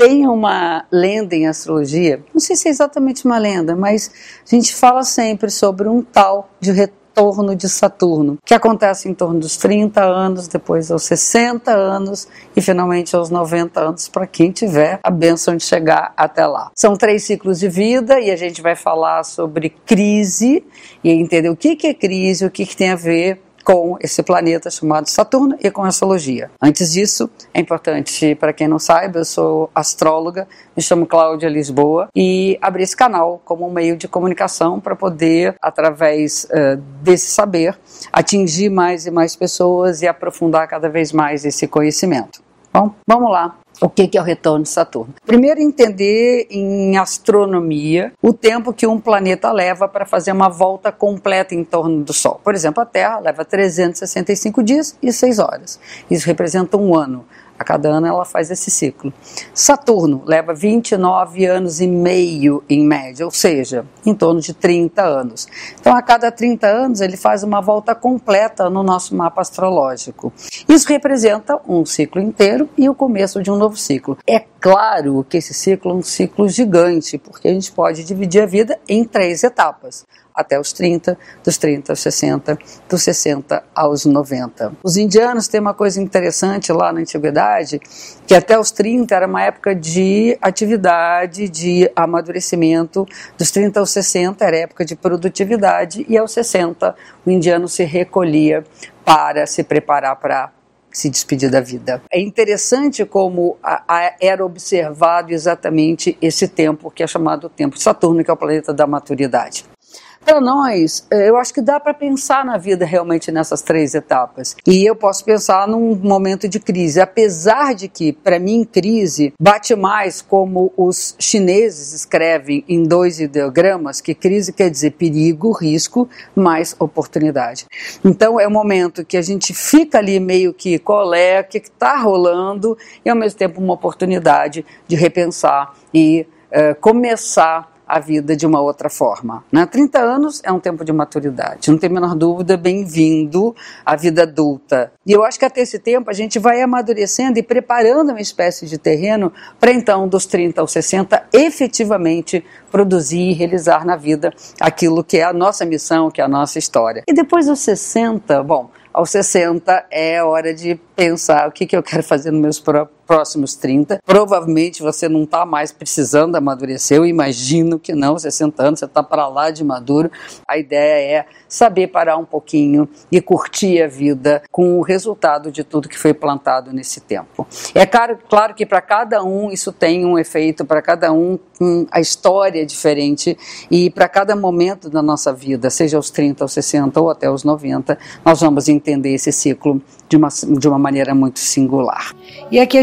Tem uma lenda em astrologia, não sei se é exatamente uma lenda, mas a gente fala sempre sobre um tal de retorno de Saturno, que acontece em torno dos 30 anos, depois aos 60 anos e finalmente aos 90 anos, para quem tiver a benção de chegar até lá. São três ciclos de vida e a gente vai falar sobre crise e entender o que é crise, o que tem a ver com esse planeta chamado Saturno e com astrologia. Antes disso, é importante para quem não saiba, eu sou astróloga, me chamo Cláudia Lisboa e abri esse canal como um meio de comunicação para poder, através uh, desse saber, atingir mais e mais pessoas e aprofundar cada vez mais esse conhecimento. Bom, vamos lá o que é o retorno de Saturno? Primeiro, entender em astronomia o tempo que um planeta leva para fazer uma volta completa em torno do Sol. Por exemplo, a Terra leva 365 dias e 6 horas. Isso representa um ano. A cada ano ela faz esse ciclo. Saturno leva 29 anos e meio em média, ou seja, em torno de 30 anos. Então, a cada 30 anos, ele faz uma volta completa no nosso mapa astrológico. Isso representa um ciclo inteiro e o começo de um novo ciclo. É claro que esse ciclo é um ciclo gigante, porque a gente pode dividir a vida em três etapas até os 30, dos 30 aos 60, dos 60 aos 90. Os indianos têm uma coisa interessante lá na antiguidade, que até os 30 era uma época de atividade, de amadurecimento, dos 30 aos 60 era época de produtividade e aos 60 o indiano se recolhia para se preparar para se despedir da vida. É interessante como a, a, era observado exatamente esse tempo que é chamado tempo Saturno, que é o planeta da maturidade. Para nós, é, eu acho que dá para pensar na vida realmente nessas três etapas. E eu posso pensar num momento de crise, apesar de que, para mim, crise bate mais como os chineses escrevem em dois ideogramas, que crise quer dizer perigo, risco, mais oportunidade. Então, é um momento que a gente fica ali meio que colé, o que está rolando, e ao mesmo tempo uma oportunidade de repensar e uh, começar a vida de uma outra forma. Né? 30 anos é um tempo de maturidade, não tem a menor dúvida, bem-vindo à vida adulta. E eu acho que até esse tempo a gente vai amadurecendo e preparando uma espécie de terreno para então, dos 30 aos 60, efetivamente produzir e realizar na vida aquilo que é a nossa missão, que é a nossa história. E depois dos 60, bom, aos 60 é hora de pensar o que, que eu quero fazer nos meus próximos 30. Provavelmente você não está mais precisando amadurecer, eu imagino que não, 60 anos, você está para lá de maduro. A ideia é saber parar um pouquinho e curtir a vida com o resultado de tudo que foi plantado nesse tempo. É claro, claro que para cada um isso tem um efeito, para cada um a história é diferente e para cada momento da nossa vida, seja aos 30, aos 60 ou até aos 90, nós vamos entender esse ciclo de uma, de uma maneira muito singular. E aqui a